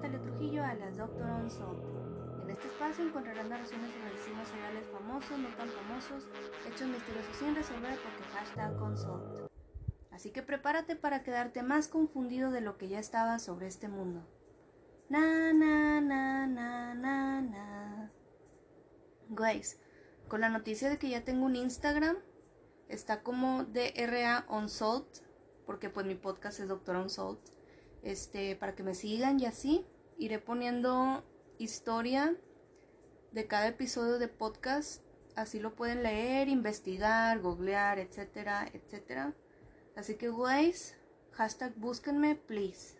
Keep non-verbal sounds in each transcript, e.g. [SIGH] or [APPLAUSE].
Natalia Trujillo, alias Doctor Unsolved. En este espacio encontrarás narraciones sobre asesinos seriales famosos, no tan famosos, hechos misteriosos sin resolver porque hashtag Unsolved. Así que prepárate para quedarte más confundido de lo que ya estaba sobre este mundo. Na, na, na, na, na, na. Guys, con la noticia de que ya tengo un Instagram, está como DRA Unsolved, porque pues mi podcast es Doctor Unsolved este, para que me sigan y así. Iré poniendo historia de cada episodio de podcast. Así lo pueden leer, investigar, googlear, etcétera, etcétera. Así que, guys, hashtag búsquenme, please.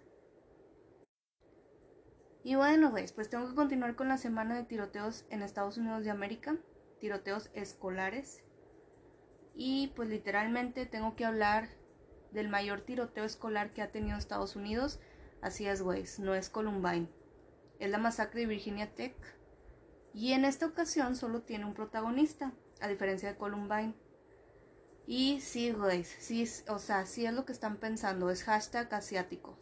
Y bueno, guys, pues tengo que continuar con la semana de tiroteos en Estados Unidos de América. Tiroteos escolares. Y pues literalmente tengo que hablar del mayor tiroteo escolar que ha tenido Estados Unidos. Así es, güey, no es Columbine. Es la masacre de Virginia Tech. Y en esta ocasión solo tiene un protagonista, a diferencia de Columbine. Y sí, güey, sí, o sea, sí es lo que están pensando, es hashtag asiático.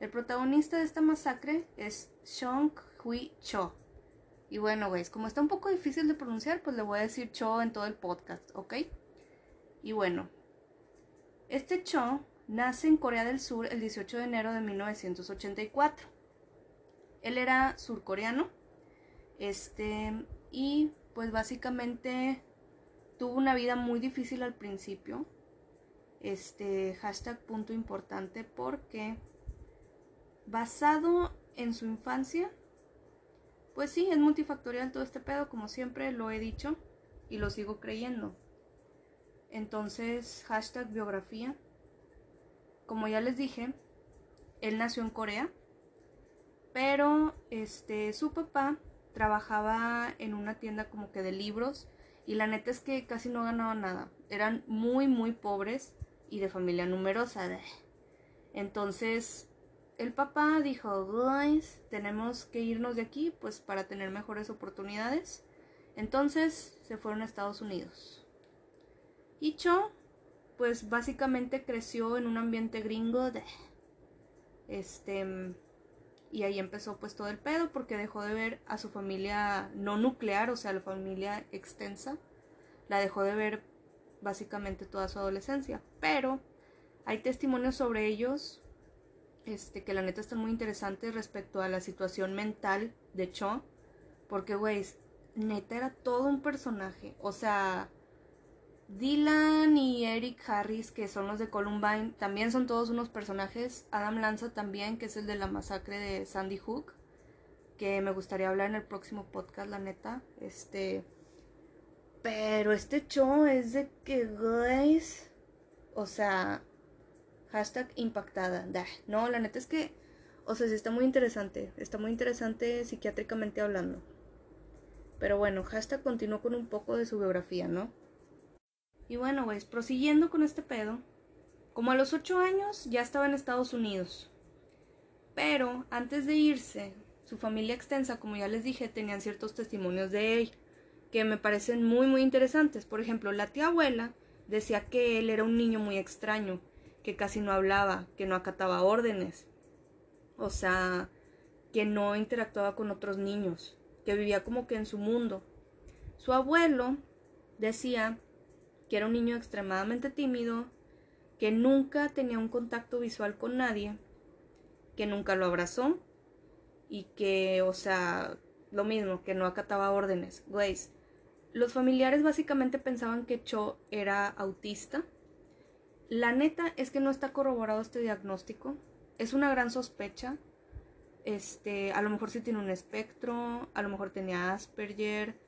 El protagonista de esta masacre es Sean Hui Cho. Y bueno, güey, como está un poco difícil de pronunciar, pues le voy a decir Cho en todo el podcast, ¿ok? Y bueno, este Cho nace en Corea del Sur el 18 de enero de 1984. Él era surcoreano, este, y pues básicamente tuvo una vida muy difícil al principio. Este hashtag punto importante porque basado en su infancia, pues sí, es multifactorial todo este pedo, como siempre lo he dicho y lo sigo creyendo. Entonces, hashtag biografía. Como ya les dije, él nació en Corea, pero este, su papá trabajaba en una tienda como que de libros y la neta es que casi no ganaba nada. Eran muy, muy pobres y de familia numerosa. Entonces, el papá dijo, guys, tenemos que irnos de aquí pues para tener mejores oportunidades. Entonces se fueron a Estados Unidos. Y Cho, pues básicamente creció en un ambiente gringo de... Este... Y ahí empezó pues todo el pedo porque dejó de ver a su familia no nuclear, o sea, la familia extensa. La dejó de ver básicamente toda su adolescencia. Pero hay testimonios sobre ellos este, que la neta están muy interesantes respecto a la situación mental de Cho. Porque, güey, neta era todo un personaje. O sea, Dylan y Eric Harris, que son los de Columbine, también son todos unos personajes. Adam Lanza también, que es el de la masacre de Sandy Hook, que me gustaría hablar en el próximo podcast, la neta. Este. Pero este show es de que, guys. O sea. Hashtag impactada. No, la neta es que. O sea, sí está muy interesante. Está muy interesante psiquiátricamente hablando. Pero bueno, hashtag continuó con un poco de su biografía, ¿no? Y bueno, pues prosiguiendo con este pedo, como a los 8 años ya estaba en Estados Unidos. Pero antes de irse, su familia extensa, como ya les dije, tenían ciertos testimonios de él que me parecen muy muy interesantes. Por ejemplo, la tía abuela decía que él era un niño muy extraño, que casi no hablaba, que no acataba órdenes. O sea, que no interactuaba con otros niños, que vivía como que en su mundo. Su abuelo decía que era un niño extremadamente tímido, que nunca tenía un contacto visual con nadie, que nunca lo abrazó y que, o sea, lo mismo, que no acataba órdenes. Güeyes, los familiares básicamente pensaban que Cho era autista. La neta es que no está corroborado este diagnóstico. Es una gran sospecha. Este, a lo mejor sí tiene un espectro, a lo mejor tenía Asperger,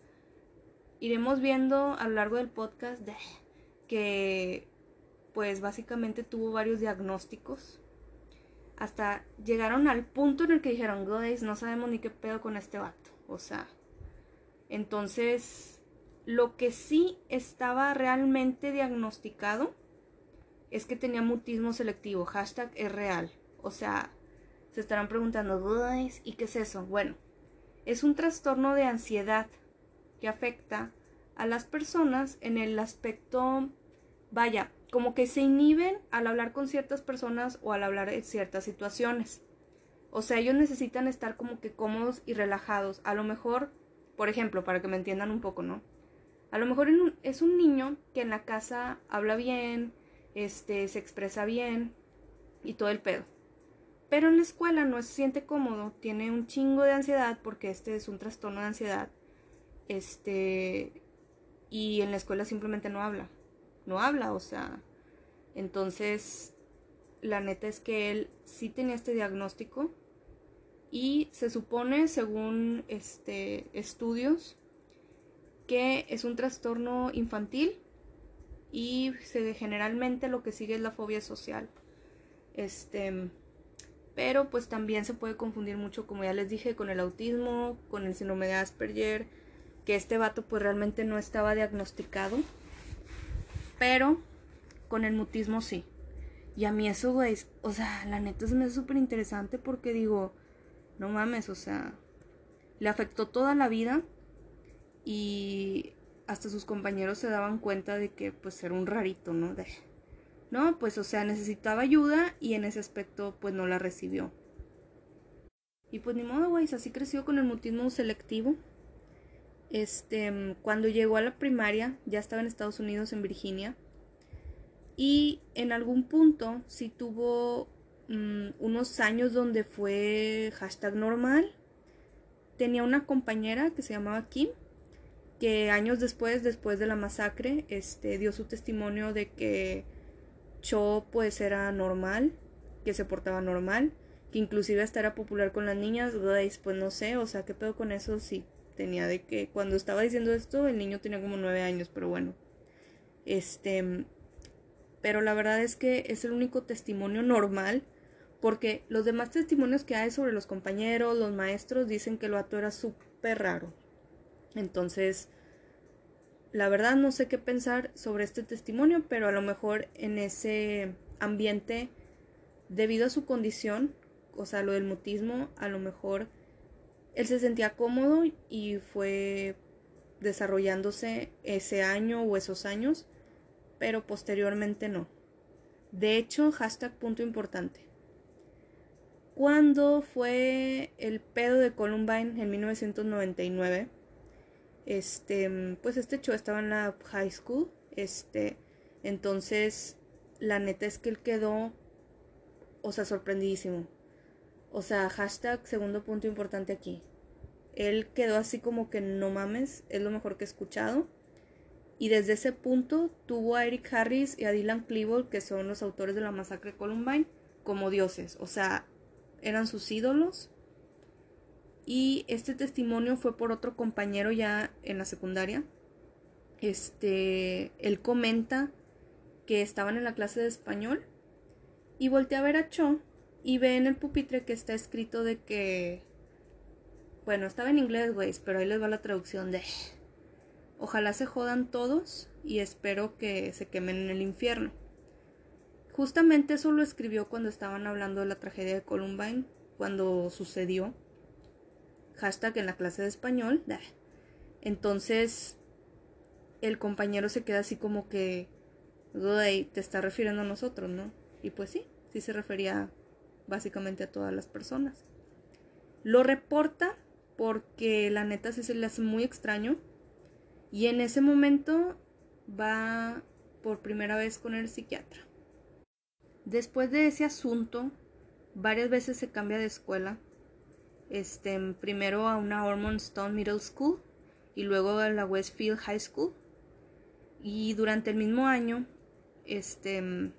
iremos viendo a lo largo del podcast que pues básicamente tuvo varios diagnósticos hasta llegaron al punto en el que dijeron, guys, no sabemos ni qué pedo con este vato. O sea, entonces, lo que sí estaba realmente diagnosticado es que tenía mutismo selectivo. Hashtag es real. O sea, se estarán preguntando, ¿y qué es eso? Bueno, es un trastorno de ansiedad que afecta a las personas en el aspecto, vaya, como que se inhiben al hablar con ciertas personas o al hablar en ciertas situaciones. O sea, ellos necesitan estar como que cómodos y relajados. A lo mejor, por ejemplo, para que me entiendan un poco, ¿no? A lo mejor es un niño que en la casa habla bien, este, se expresa bien y todo el pedo. Pero en la escuela no se siente cómodo, tiene un chingo de ansiedad porque este es un trastorno de ansiedad. Este, y en la escuela simplemente no habla. No habla, o sea, entonces la neta es que él sí tenía este diagnóstico y se supone, según este, estudios, que es un trastorno infantil y se, generalmente lo que sigue es la fobia social. Este, pero pues también se puede confundir mucho, como ya les dije, con el autismo, con el síndrome de Asperger, que este vato pues realmente no estaba diagnosticado, pero con el mutismo sí. Y a mí eso, güey, o sea, la neta se me hace súper interesante porque digo, no mames, o sea, le afectó toda la vida y hasta sus compañeros se daban cuenta de que pues era un rarito, ¿no? De, no, pues o sea, necesitaba ayuda y en ese aspecto pues no la recibió. Y pues ni modo, güey, así creció con el mutismo selectivo. Este, cuando llegó a la primaria, ya estaba en Estados Unidos, en Virginia. Y en algún punto sí tuvo mm, unos años donde fue hashtag normal. Tenía una compañera que se llamaba Kim, que años después, después de la masacre, este, dio su testimonio de que Cho pues era normal, que se portaba normal, que inclusive hasta era popular con las niñas, pues no sé, o sea, ¿qué pedo con eso? Sí, tenía de que cuando estaba diciendo esto el niño tenía como nueve años, pero bueno. Este, pero la verdad es que es el único testimonio normal porque los demás testimonios que hay sobre los compañeros, los maestros dicen que el vato era súper raro. Entonces, la verdad no sé qué pensar sobre este testimonio, pero a lo mejor en ese ambiente, debido a su condición, o sea, lo del mutismo, a lo mejor él se sentía cómodo y fue desarrollándose ese año o esos años pero posteriormente no. De hecho, hashtag punto importante. Cuando fue el pedo de Columbine en 1999, este, pues este show estaba en la high school, este, entonces la neta es que él quedó, o sea, sorprendidísimo. O sea, hashtag segundo punto importante aquí. Él quedó así como que no mames, es lo mejor que he escuchado y desde ese punto tuvo a Eric Harris y a Dylan Klebold, que son los autores de la masacre Columbine, como dioses, o sea, eran sus ídolos. Y este testimonio fue por otro compañero ya en la secundaria. Este, él comenta que estaban en la clase de español y voltea a ver a Cho y ve en el pupitre que está escrito de que bueno, estaba en inglés, güey, pero ahí les va la traducción de Ojalá se jodan todos y espero que se quemen en el infierno. Justamente eso lo escribió cuando estaban hablando de la tragedia de Columbine, cuando sucedió. Hashtag en la clase de español. Entonces, el compañero se queda así como que, te está refiriendo a nosotros, ¿no? Y pues sí, sí se refería básicamente a todas las personas. Lo reporta porque la neta se le hace muy extraño y en ese momento va por primera vez con el psiquiatra. Después de ese asunto, varias veces se cambia de escuela. Este, primero a una Stone Middle School y luego a la Westfield High School. Y durante el mismo año, este,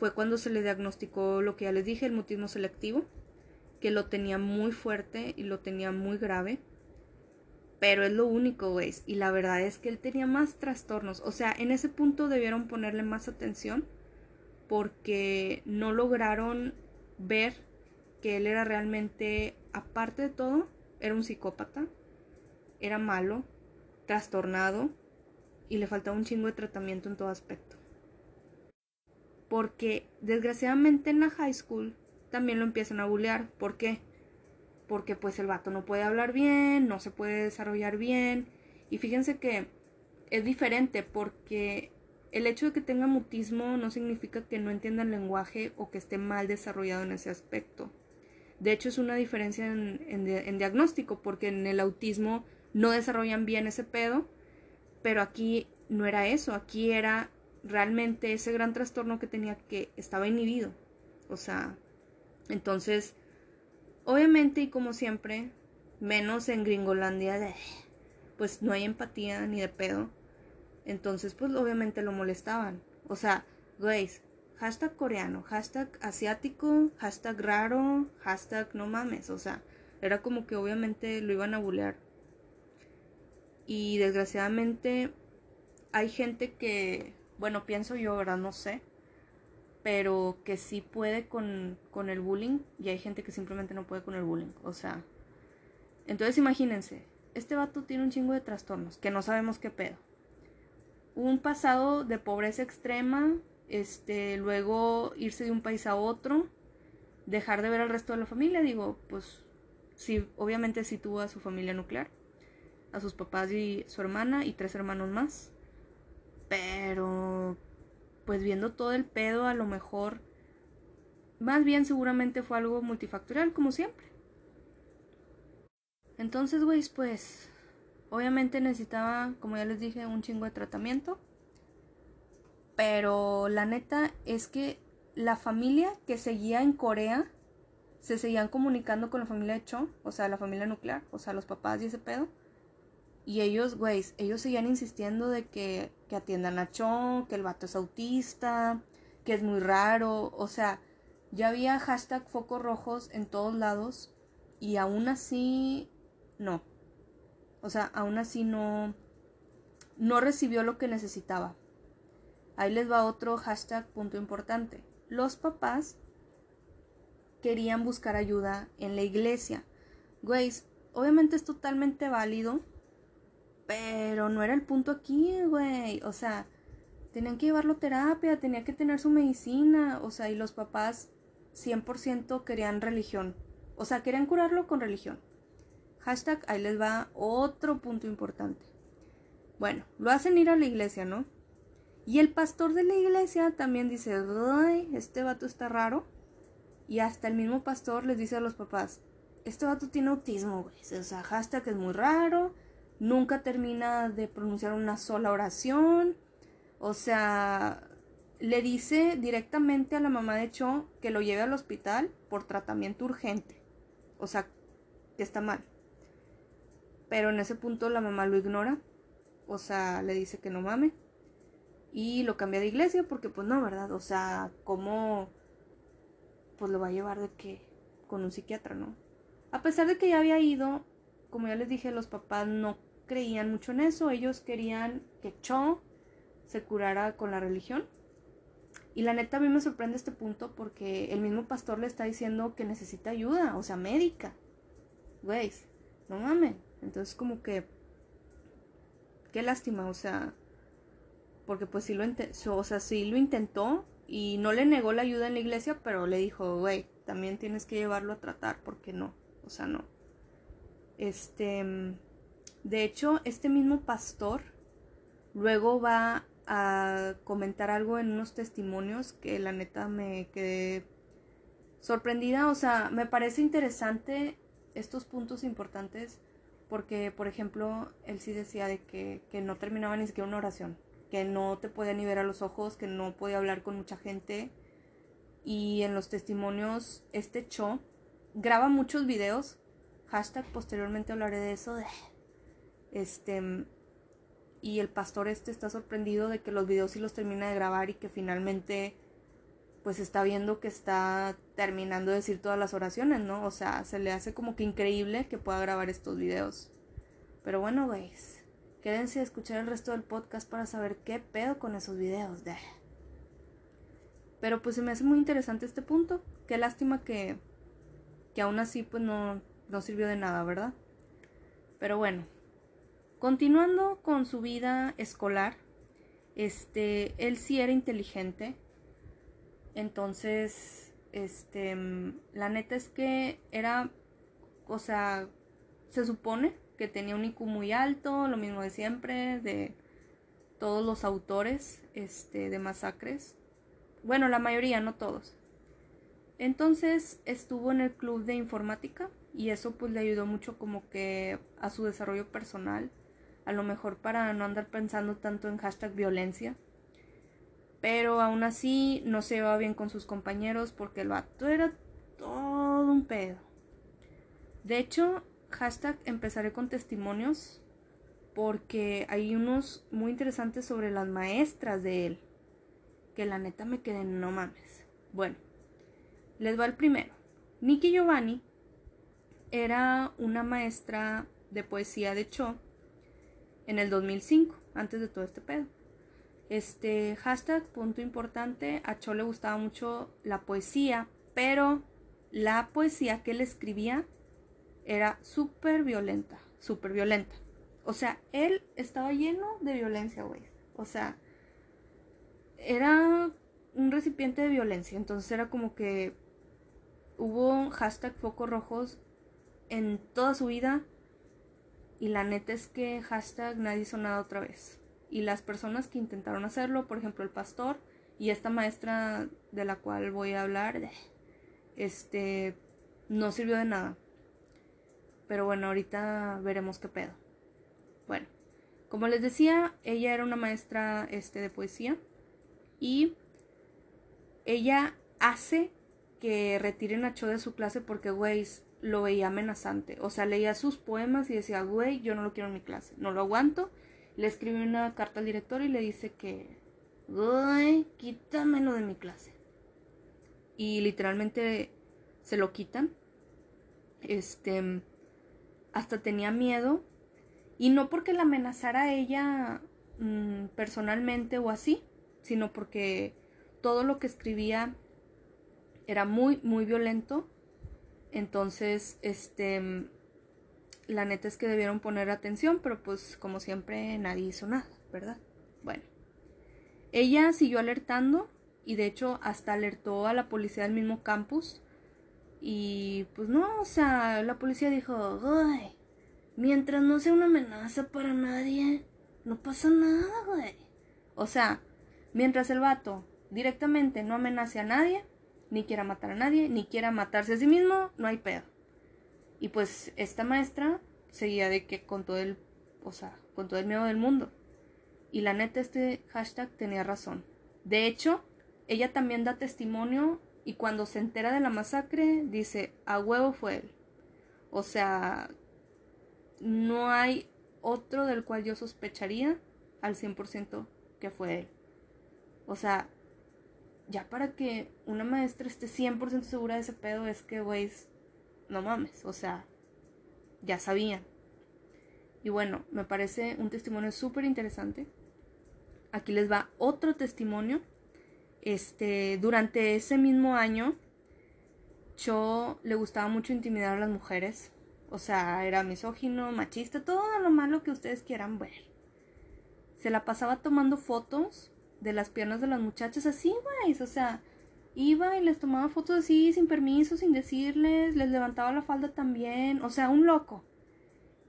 fue cuando se le diagnosticó lo que ya les dije, el mutismo selectivo, que lo tenía muy fuerte y lo tenía muy grave pero es lo único, güey. Y la verdad es que él tenía más trastornos. O sea, en ese punto debieron ponerle más atención porque no lograron ver que él era realmente, aparte de todo, era un psicópata, era malo, trastornado y le faltaba un chingo de tratamiento en todo aspecto. Porque desgraciadamente en la high school también lo empiezan a bullear. ¿Por qué? porque pues el vato no puede hablar bien, no se puede desarrollar bien. Y fíjense que es diferente porque el hecho de que tenga mutismo no significa que no entienda el lenguaje o que esté mal desarrollado en ese aspecto. De hecho, es una diferencia en, en, diagnóstico, porque en el autismo no desarrollan bien ese pedo, pero aquí no era eso, aquí era realmente ese gran trastorno que tenía que estaba inhibido. O sea, entonces, obviamente y como siempre, menos en Gringolandia, pues no hay empatía ni de pedo. Entonces, pues obviamente lo molestaban. O sea, güeyes, hashtag coreano, hashtag asiático, hashtag raro, hashtag no mames. O sea, era como que obviamente lo iban a bulear. Y desgraciadamente hay gente que, bueno, pienso yo, ¿verdad? No sé. Pero que sí puede con, con el bullying y hay gente que simplemente no puede con el bullying. O sea, entonces imagínense, este vato tiene un chingo de trastornos que no sabemos qué pedo. Un pasado de pobreza extrema, este, luego irse de un país a otro, dejar de ver al resto de la familia, digo, pues sí, obviamente sí tuvo a su familia nuclear, a sus papás y su hermana y tres hermanos más. Pero, pues viendo todo el pedo, a lo mejor, más bien seguramente fue algo multifactorial, como siempre. Entonces, güey, pues, obviamente necesitaba, como ya les dije, un chingo de tratamiento. Pero la neta es que la familia que seguía en Corea se seguían comunicando con la familia de Cho, o sea, la familia nuclear, o sea, los papás y ese pedo. Y ellos, güey, ellos seguían insistiendo de que, que atiendan a Cho, que el vato es autista, que es muy raro. O sea, ya había hashtag focos rojos en todos lados. Y aún así, no. O sea, aún así no, no recibió lo que necesitaba. Ahí les va otro hashtag punto importante. Los papás querían buscar ayuda en la iglesia. Güey, obviamente es totalmente válido pero no era el punto aquí, güey. O sea, tenían que llevarlo a terapia, tenía que tener su medicina. O sea, y los papás 100% querían religión. O sea, querían curarlo con religión. Hashtag, ahí les va otro punto importante. Bueno, lo hacen ir a la iglesia, ¿no? Y el pastor de la iglesia también dice, ay, este vato está raro. Y hasta el mismo pastor les dice a los papás, este vato tiene autismo, güey. O sea, hashtag es muy raro nunca termina de pronunciar una sola oración. O sea, le dice directamente a la mamá de Cho que lo lleve al hospital por tratamiento urgente. O sea, que está mal. Pero en ese punto la mamá lo ignora. O sea, le dice que no mame. Y lo cambia de iglesia porque pues no, ¿verdad? O sea, ¿cómo pues lo va a llevar de que con un psiquiatra, ¿no? A pesar de que ya había ido, como ya les dije, los papás no creían mucho en eso, ellos querían que Cho se curara con la religión. Y la neta a mí me sorprende este punto porque el mismo pastor le está diciendo que necesita ayuda, o sea, médica. Güey, no mames. Entonces como que qué lástima, o sea, porque pues sí lo, o sea, sí lo intentó y no le negó la ayuda en la iglesia, pero le dijo, güey, también tienes que llevarlo a tratar porque no, o sea, no. Este de hecho, este mismo pastor luego va a comentar algo en unos testimonios que la neta me quedé sorprendida. O sea, me parece interesante estos puntos importantes porque, por ejemplo, él sí decía de que, que no terminaba ni siquiera una oración, que no te podía ni ver a los ojos, que no podía hablar con mucha gente. Y en los testimonios, este Cho graba muchos videos. Hashtag posteriormente hablaré de eso. [LAUGHS] este, y el pastor este está sorprendido de que los videos sí los termina de grabar y que finalmente pues está viendo que está terminando de decir todas las oraciones, ¿no? O sea, se le hace como que increíble que pueda grabar estos videos. Pero bueno, veis, quédense a escuchar el resto del podcast para saber qué pedo con esos videos. De... Pero pues se me hace muy interesante este punto. Qué lástima que, que aún así pues no, no sirvió de nada, ¿verdad? Pero bueno, Continuando con su vida escolar, este, él sí era inteligente. Entonces, este, la neta es que era, o sea, se supone que tenía un IQ muy alto, lo mismo de siempre, de todos los autores, este, de masacres. Bueno, la mayoría, no todos. Entonces estuvo en el club de informática y eso pues le ayudó mucho como que a su desarrollo personal, a lo mejor para no andar pensando tanto en hashtag violencia. Pero aún así no se llevaba bien con sus compañeros porque el vato era todo un pedo. De hecho, hashtag empezaré con testimonios porque hay unos muy interesantes sobre las maestras de él. Que la neta me quedé, no mames. Bueno, les va el primero. Nikki Giovanni era una maestra de poesía de Cho en el 2005, antes de todo este pedo. Este hashtag, punto importante, a Cho le gustaba mucho la poesía, pero la poesía que él escribía era súper violenta, súper violenta. O sea, él estaba lleno de violencia, güey. O sea, era un recipiente de violencia. Entonces era como que hubo hashtag focos rojos en toda su vida. Y la neta es que hashtag nadie hizo nada otra vez. Y las personas que intentaron hacerlo, por ejemplo el pastor y esta maestra de la cual voy a hablar, este, no sirvió de nada. Pero bueno, ahorita veremos qué pedo. Bueno, como les decía, ella era una maestra este, de poesía y ella hace que retiren a Cho de su clase porque, güey, lo veía amenazante. O sea, leía sus poemas y decía, güey, yo no lo quiero en mi clase, no lo aguanto. Le escribe una carta al director y le dice que, güey, quítamelo de mi clase. Y literalmente se lo quitan. Este, hasta tenía miedo. Y no porque la amenazara a ella mm, personalmente o así, sino porque todo lo que escribía era muy, muy violento. Entonces, este, la neta es que debieron poner atención, pero pues como siempre nadie hizo nada, ¿verdad? Bueno, ella siguió alertando y de hecho hasta alertó a la policía del mismo campus. Y pues no, o sea, la policía dijo, ay, mientras no sea una amenaza para nadie, no pasa nada, güey. O sea, mientras el vato directamente no amenace a nadie, ni quiera matar a nadie, ni quiera matarse a sí mismo, no hay pedo. Y pues esta maestra seguía de que con todo el, o sea, con todo el miedo del mundo. Y la neta este hashtag tenía razón. De hecho, ella también da testimonio y cuando se entera de la masacre dice, a huevo fue él. O sea, no hay otro del cual yo sospecharía al 100% que fue él. O sea, ya para que una maestra esté 100% segura de ese pedo es que, güey, no mames, o sea, ya sabían. Y bueno, me parece un testimonio súper interesante. Aquí les va otro testimonio. Este, durante ese mismo año, Cho le gustaba mucho intimidar a las mujeres. O sea, era misógino, machista, todo lo malo que ustedes quieran ver. Se la pasaba tomando fotos de las piernas de las muchachas así, güey. O sea, iba y les tomaba fotos así, sin permiso, sin decirles, les levantaba la falda también. O sea, un loco.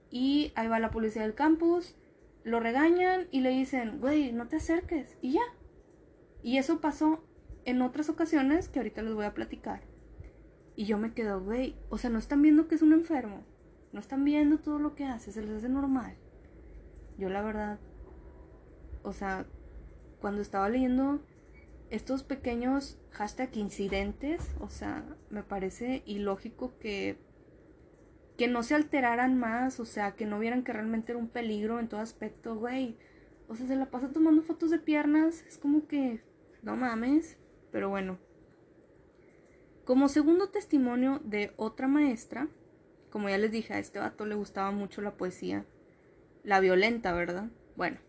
Y ahí va la policía del campus, lo regañan y le dicen, güey, no te acerques. Y ya. Y eso pasó en otras ocasiones que ahorita les voy a platicar. Y yo me quedo, güey, o sea, no están viendo que es un enfermo. No están viendo todo lo que hace, se les hace normal. Yo la verdad, o sea, cuando estaba leyendo estos pequeños hashtag incidentes, o sea, me parece ilógico que que no se alteraran más, o sea, que no vieran que realmente era un peligro en todo aspecto, güey. O sea, se la pasa tomando fotos de piernas, es como que no mames, pero bueno. Como segundo testimonio de otra maestra, como ya les dije, a este vato le gustaba mucho la poesía, la violenta, ¿verdad? Bueno,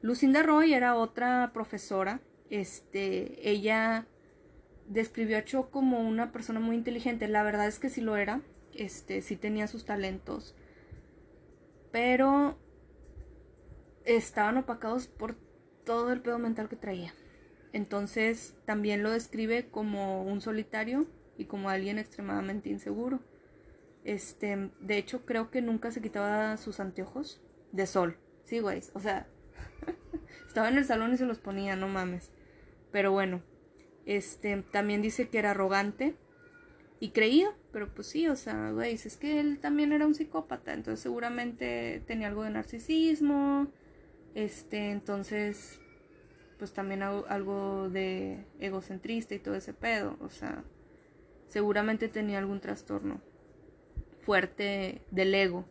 Lucinda Roy era otra profesora. Este, ella describió a Cho como una persona muy inteligente. La verdad es que sí lo era. Este, sí tenía sus talentos. Pero estaban opacados por todo el pedo mental que traía. Entonces también lo describe como un solitario y como alguien extremadamente inseguro. Este, de hecho creo que nunca se quitaba sus anteojos de sol. Sí, güey. O sea, estaba en el salón y se los ponía, no mames. Pero bueno, Este, también dice que era arrogante y creído, pero pues sí, o sea, güey, es que él también era un psicópata, entonces seguramente tenía algo de narcisismo, este, entonces, pues también algo de egocentrista y todo ese pedo, o sea, seguramente tenía algún trastorno fuerte del ego.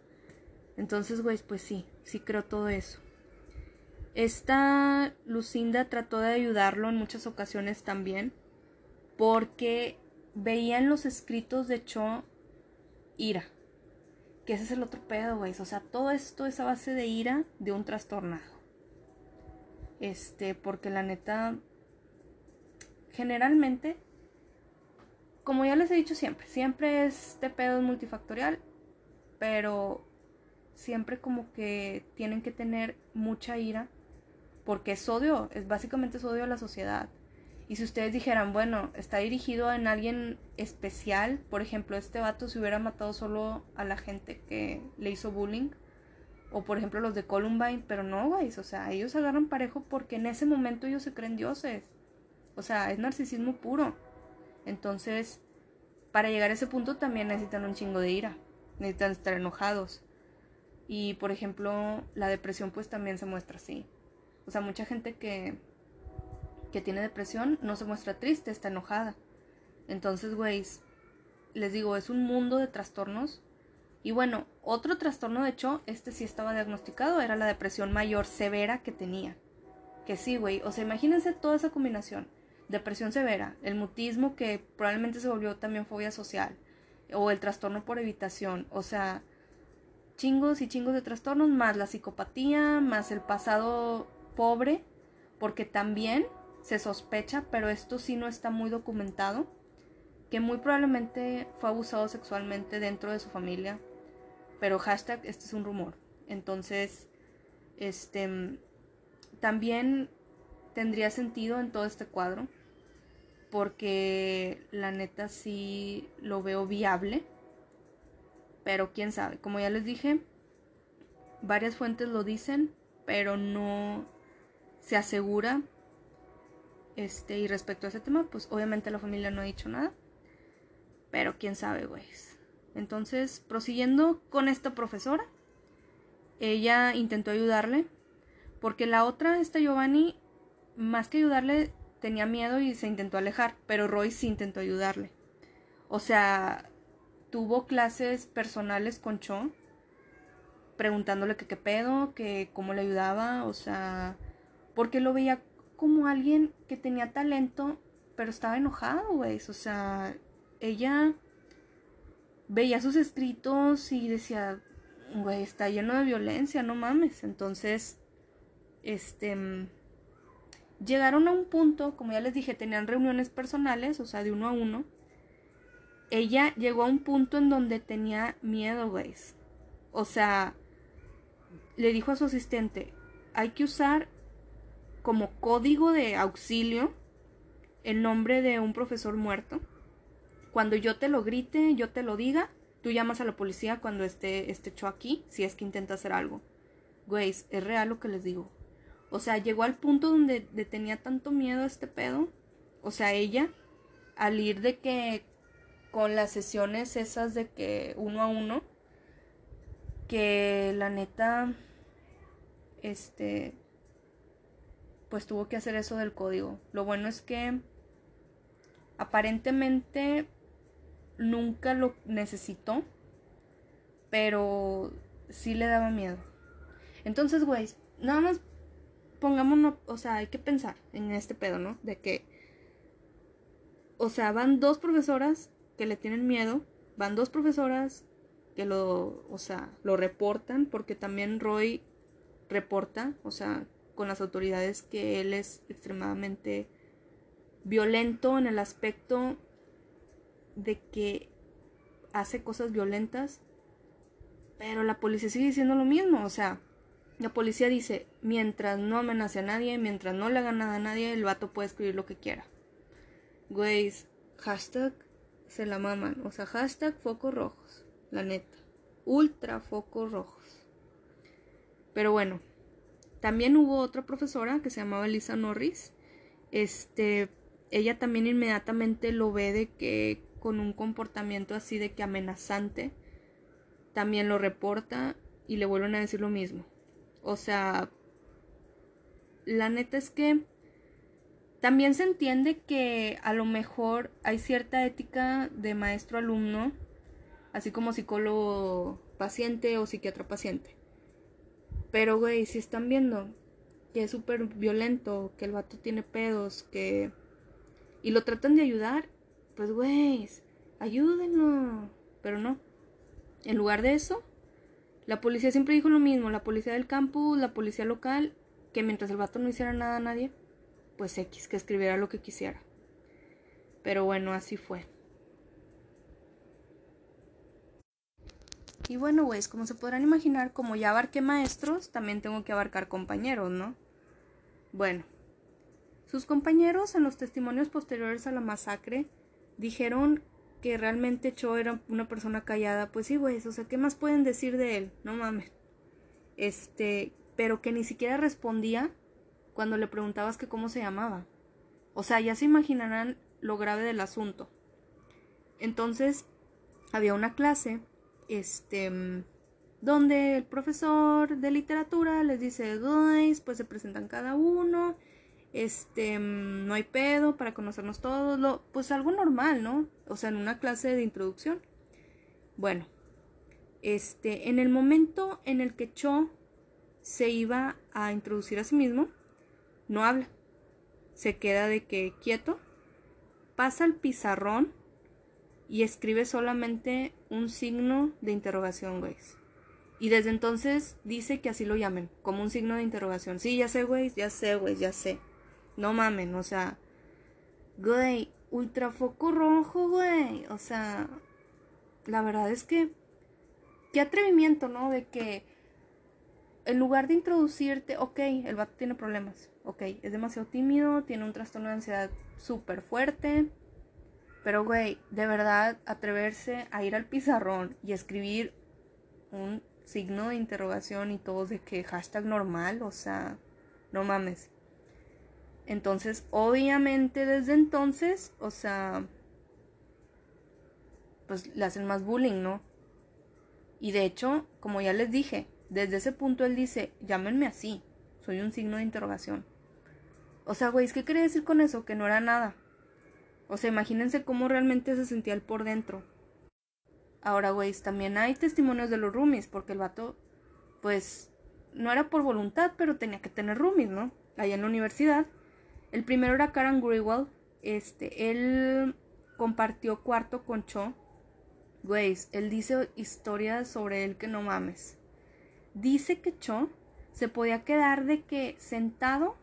Entonces, güey, pues sí, sí creo todo eso. Esta Lucinda trató de ayudarlo en muchas ocasiones también, porque veía en los escritos de Cho ira. Que ese es el otro pedo, güey. O sea, todo esto es a base de ira de un trastornado. Este, porque la neta, generalmente, como ya les he dicho siempre, siempre este pedo es multifactorial, pero siempre como que tienen que tener mucha ira, porque es odio, es básicamente es odio a la sociedad. Y si ustedes dijeran, bueno, está dirigido en alguien especial, por ejemplo, este vato se hubiera matado solo a la gente que le hizo bullying, o por ejemplo los de Columbine, pero no, güey, o sea, ellos agarran parejo porque en ese momento ellos se creen dioses. O sea, es narcisismo puro. Entonces, para llegar a ese punto también necesitan un chingo de ira, necesitan estar enojados. Y por ejemplo, la depresión pues también se muestra así. O sea, mucha gente que que tiene depresión no se muestra triste, está enojada. Entonces, güey, les digo, es un mundo de trastornos. Y bueno, otro trastorno, de hecho, este sí estaba diagnosticado, era la depresión mayor severa que tenía. Que sí, güey, o sea, imagínense toda esa combinación. Depresión severa, el mutismo que probablemente se volvió también fobia social, o el trastorno por evitación, o sea, chingos y chingos de trastornos, más la psicopatía, más el pasado pobre, porque también se sospecha, pero esto sí no está muy documentado, que muy probablemente fue abusado sexualmente dentro de su familia, pero hashtag este es un rumor. Entonces, este también tendría sentido en todo este cuadro, porque la neta sí lo veo viable, pero quién sabe, como ya les dije, varias fuentes lo dicen, pero no se asegura este, y respecto a ese tema, pues obviamente la familia no ha dicho nada. Pero quién sabe, güey. Entonces, prosiguiendo con esta profesora, ella intentó ayudarle. Porque la otra, esta Giovanni, más que ayudarle, tenía miedo y se intentó alejar. Pero Roy sí intentó ayudarle. O sea, tuvo clases personales con Cho, preguntándole qué pedo, que cómo le ayudaba, o sea, porque lo veía como alguien que tenía talento, pero estaba enojado, güey. O sea, ella veía sus escritos y decía, güey, está lleno de violencia, no mames. Entonces, este, llegaron a un punto, como ya les dije, tenían reuniones personales, o sea, de uno a uno. Ella llegó a un punto en donde tenía miedo, güey. O sea, le dijo a su asistente, hay que usar como código de auxilio el nombre de un profesor muerto. Cuando yo te lo grite, yo te lo diga, tú llamas a la policía cuando esté, esté hecho aquí, si es que intenta hacer algo. Güey, es real lo que les digo. O sea, llegó al punto donde tenía tanto miedo este pedo. O sea, ella, al ir de que con las sesiones esas de que uno a uno, que la neta, este, pues tuvo que hacer eso del código. Lo bueno es que aparentemente nunca lo necesitó, pero sí le daba miedo. Entonces, güey, nada más pongámonos, o sea, hay que pensar en este pedo, ¿no? De que, o sea, van dos profesoras que le tienen miedo, van dos profesoras que lo, o sea, lo reportan, porque también Roy reporta, o sea, con las autoridades que él es extremadamente violento en el aspecto de que hace cosas violentas, pero la policía sigue diciendo lo mismo, o sea, la policía dice, mientras no amenace a nadie, mientras no le haga nada a nadie, el vato puede escribir lo que quiera. Güeyes, hashtag se la maman, o sea, hashtag focos rojos, la neta, ultra focos rojos. Pero bueno, también hubo otra profesora que se llamaba Lisa Norris. Este, ella también inmediatamente lo ve de que con un comportamiento así de que amenazante, también lo reporta y le vuelven a decir lo mismo. O sea, la neta es que también se entiende que a lo mejor hay cierta ética de maestro-alumno, así como psicólogo paciente o psiquiatra paciente. Pero, güey, si están viendo que es súper violento, que el vato tiene pedos, que... Y lo tratan de ayudar, pues, güey, ayúdenlo. Pero no. En lugar de eso, la policía siempre dijo lo mismo, la policía del campus, la policía local, que mientras el vato no hiciera nada a nadie, pues X, que escribiera lo que quisiera. Pero bueno, así fue. Y bueno, güeyes, como se podrán imaginar, como ya abarqué maestros, también tengo que abarcar compañeros, ¿no? Bueno, sus compañeros en los testimonios posteriores a la masacre dijeron que realmente Cho era una persona callada. Pues sí, güeyes, o sea, ¿qué más pueden decir de él? No mames. Este, pero que ni siquiera respondía cuando le preguntabas que cómo se llamaba. O sea, ya se imaginarán lo grave del asunto. Entonces, había una clase este, donde el profesor de literatura les dice, guys, pues se presentan cada uno, este, no hay pedo para conocernos todos, lo, pues algo normal, ¿no? O sea, en una clase de introducción. Bueno, este, en el momento en el que Cho se iba a introducir a sí mismo, no habla, se queda de que quieto, pasa al pizarrón y escribe solamente un signo de interrogación, güey. Y desde entonces dice que así lo llamen, como un signo de interrogación. Sí, ya sé, güey, ya sé, güey, ya sé. No mamen, o sea, güey, ultrafoco rojo, güey. O sea, la verdad es que, qué atrevimiento, ¿no? De que en lugar de introducirte, ok, el vato tiene problemas, ok, es demasiado tímido, tiene un trastorno de ansiedad súper fuerte, pero, güey, de verdad, atreverse a ir al pizarrón y escribir un signo de interrogación y todo de que hashtag normal, o sea, no mames. Entonces, obviamente desde entonces, o sea, pues le hacen más bullying, ¿no? Y de hecho, como ya les dije, desde ese punto él dice, llámenme así, soy un signo de interrogación. O sea, güey, ¿qué quería decir con eso? Que no era nada. O sea, imagínense cómo realmente se sentía él por dentro. Ahora, güey, también hay testimonios de los roomies, porque el vato, pues, no era por voluntad, pero tenía que tener roomies, ¿no? Allá en la universidad. El primero era Karen Grewal. Este, él compartió cuarto con Cho. Güey, él dice historias sobre él que no mames. Dice que Cho se podía quedar de que sentado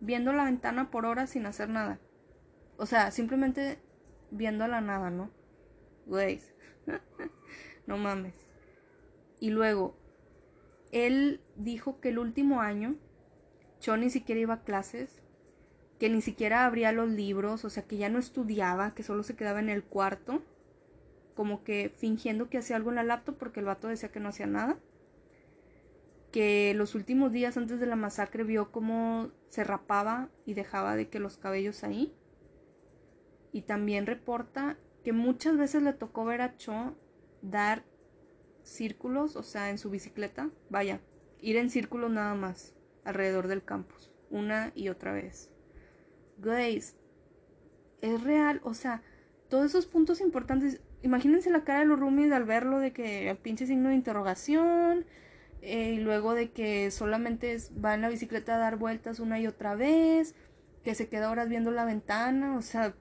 viendo la ventana por horas sin hacer nada. O sea, simplemente viendo a la nada, ¿no? Güey. [LAUGHS] no mames. Y luego, él dijo que el último año, Cho ni siquiera iba a clases, que ni siquiera abría los libros, o sea, que ya no estudiaba, que solo se quedaba en el cuarto, como que fingiendo que hacía algo en la laptop porque el vato decía que no hacía nada. Que los últimos días antes de la masacre vio cómo se rapaba y dejaba de que los cabellos ahí y también reporta que muchas veces le tocó ver a Cho dar círculos, o sea, en su bicicleta, vaya, ir en círculos nada más alrededor del campus, una y otra vez. Guys, es real, o sea, todos esos puntos importantes, imagínense la cara de los roomies al verlo de que el pinche signo de interrogación, eh, y luego de que solamente va en la bicicleta a dar vueltas una y otra vez, que se queda horas viendo la ventana, o sea,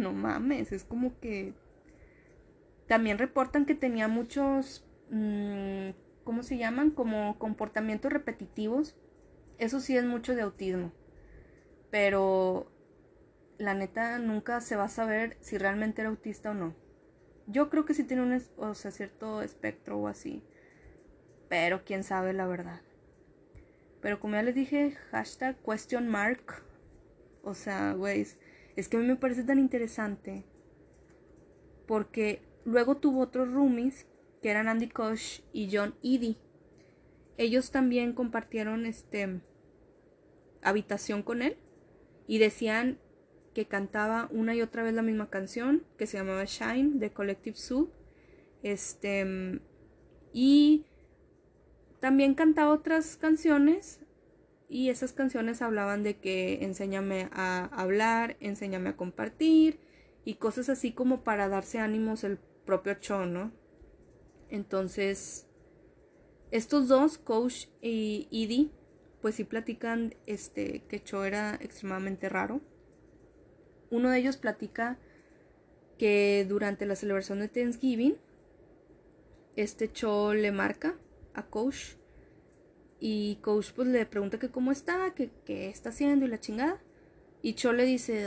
no mames, es como que... También reportan que tenía muchos, mm, ¿cómo se llaman? Como comportamientos repetitivos. Eso sí es mucho de autismo. Pero la neta nunca se va a saber si realmente era autista o no. Yo creo que sí tiene un o sea, cierto espectro o así. Pero quién sabe la verdad. Pero como ya les dije, hashtag question mark. O sea, güey, es que a mí me parece tan interesante porque luego tuvo otros roomies que eran Andy Kosh y John Edie. Ellos también compartieron este habitación con él y decían que cantaba una y otra vez la misma canción que se llamaba Shine de Collective Soup. Este y también cantaba otras canciones y esas canciones hablaban de que enséñame a hablar, enséñame a compartir y cosas así como para darse ánimos el propio Cho, ¿no? Entonces, estos dos, Coach y Edie, pues sí platican este, que Cho era extremadamente raro. Uno de ellos platica que durante la celebración de Thanksgiving, este Cho le marca a Coach y Coach pues le pregunta que cómo está, que qué está haciendo y la chingada. Y Cho le dice,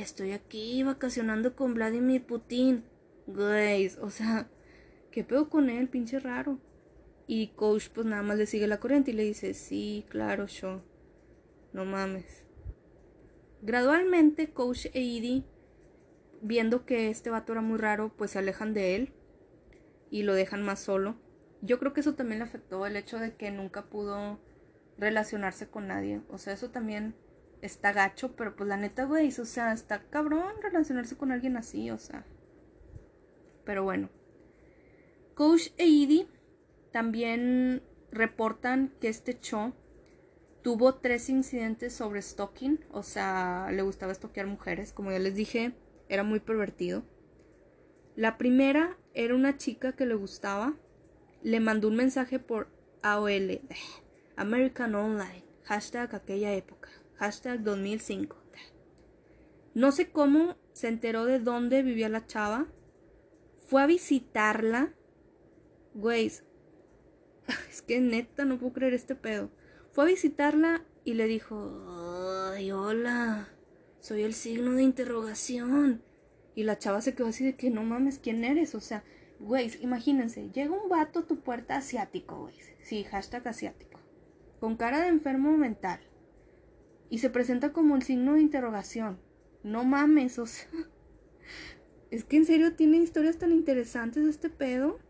estoy aquí vacacionando con Vladimir Putin. Güey, o sea, ¿qué pedo con él? Pinche raro. Y Coach pues nada más le sigue la corriente y le dice, sí, claro, Cho. No mames. Gradualmente Coach e Edie, viendo que este vato era muy raro, pues se alejan de él y lo dejan más solo. Yo creo que eso también le afectó el hecho de que nunca pudo relacionarse con nadie. O sea, eso también está gacho, pero pues la neta, güey, o sea, está cabrón relacionarse con alguien así, o sea. Pero bueno. Coach e Edie también reportan que este Cho tuvo tres incidentes sobre stalking, o sea, le gustaba stalkear mujeres, como ya les dije, era muy pervertido. La primera era una chica que le gustaba, le mandó un mensaje por AOL, American Online, hashtag aquella época hashtag 2005. No sé cómo se enteró de dónde vivía la chava. Fue a visitarla. Güey, [LAUGHS] es que neta, no puedo creer este pedo. Fue a visitarla y le dijo, ay, hola, soy el signo de interrogación. Y la chava se quedó así de que no mames, ¿quién eres? O sea, güey, imagínense, llega un vato a tu puerta asiático, güey. Sí, hashtag asiático. Con cara de enfermo mental y se presenta como el signo de interrogación. No mames, o sea. [LAUGHS] Es que en serio tiene historias tan interesantes este pedo.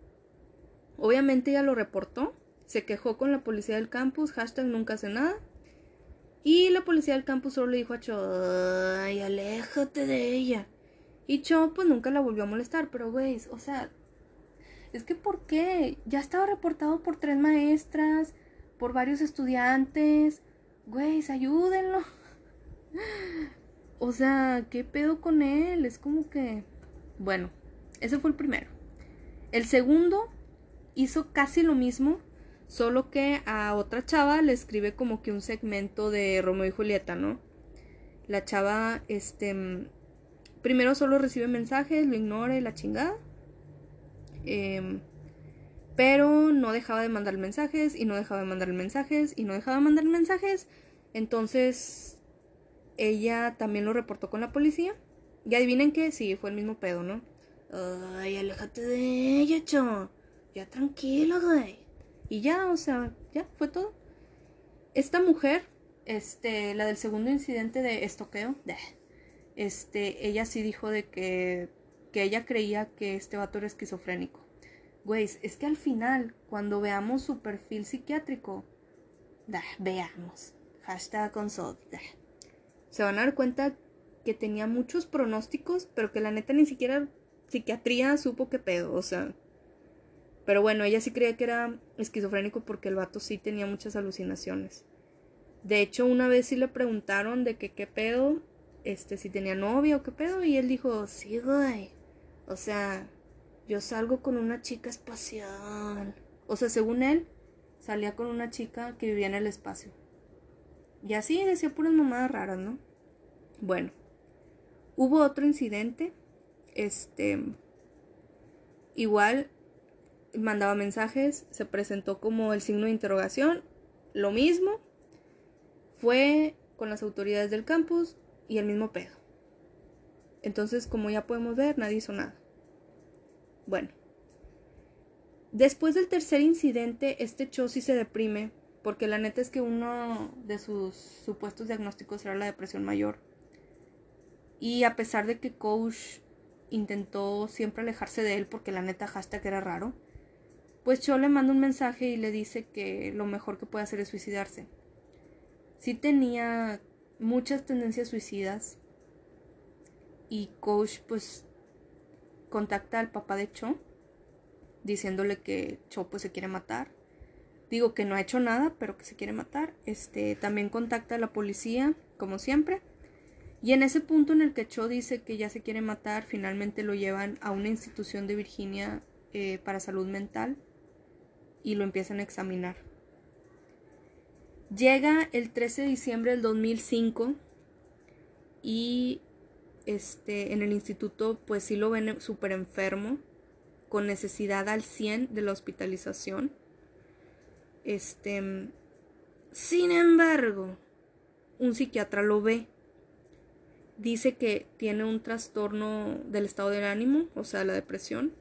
Obviamente ella lo reportó. Se quejó con la policía del campus. Hashtag nunca hace nada. Y la policía del campus solo le dijo a Cho, ay, aléjate de ella. Y Cho pues nunca la volvió a molestar. Pero güey, o sea, es que ¿por qué? Ya estaba reportado por tres maestras, por varios estudiantes. Güey, ayúdenlo. [LAUGHS] O sea, ¿qué pedo con él? Es como que... Bueno, ese fue el primero. El segundo hizo casi lo mismo, solo que a otra chava le escribe como que un segmento de Romeo y Julieta, ¿no? La chava, este... Primero solo recibe mensajes, lo ignora y la chingada. Eh, pero no dejaba de mandar mensajes y no dejaba de mandar mensajes y no dejaba de mandar mensajes. Entonces ella también lo reportó con la policía. Y adivinen que sí, fue el mismo pedo, ¿no? Ay, aléjate de ella, cho. Ya tranquilo, güey. Y ya, o sea, ya fue todo. Esta mujer, este, la del segundo incidente de estoqueo, este, ella sí dijo de que, que ella creía que este vato era esquizofrénico. Güey, es que al final, cuando veamos su perfil psiquiátrico, veamos, hashtag consult, se van a dar cuenta que tenía muchos pronósticos, pero que la neta ni siquiera psiquiatría supo qué pedo, o sea. Pero bueno, ella sí creía que era esquizofrénico porque el vato sí tenía muchas alucinaciones. De hecho, una vez sí le preguntaron de qué pedo, este, si tenía novia o qué pedo, y él dijo, sí, güey. O sea, yo salgo con una chica espacial. O sea, según él, salía con una chica que vivía en el espacio. Y así decía puras mamadas raras, ¿no? Bueno, hubo otro incidente. Este. Igual mandaba mensajes, se presentó como el signo de interrogación. Lo mismo. Fue con las autoridades del campus y el mismo pedo. Entonces, como ya podemos ver, nadie hizo nada. Bueno. Después del tercer incidente, este Cho se deprime, porque la neta es que uno de sus supuestos diagnósticos era la depresión mayor. Y a pesar de que Coach intentó siempre alejarse de él porque la neta hashtag era raro, pues Cho le manda un mensaje y le dice que lo mejor que puede hacer es suicidarse. Sí tenía muchas tendencias suicidas. Y Coach pues contacta al papá de Cho diciéndole que Cho pues se quiere matar. Digo que no ha hecho nada, pero que se quiere matar. Este también contacta a la policía, como siempre. Y en ese punto en el que Cho dice que ya se quiere matar, finalmente lo llevan a una institución de Virginia eh, para salud mental y lo empiezan a examinar. Llega el 13 de diciembre del 2005 y este, en el instituto pues sí lo ven súper enfermo, con necesidad al 100 de la hospitalización. Este, sin embargo, un psiquiatra lo ve. Dice que tiene un trastorno del estado del ánimo, o sea, la depresión,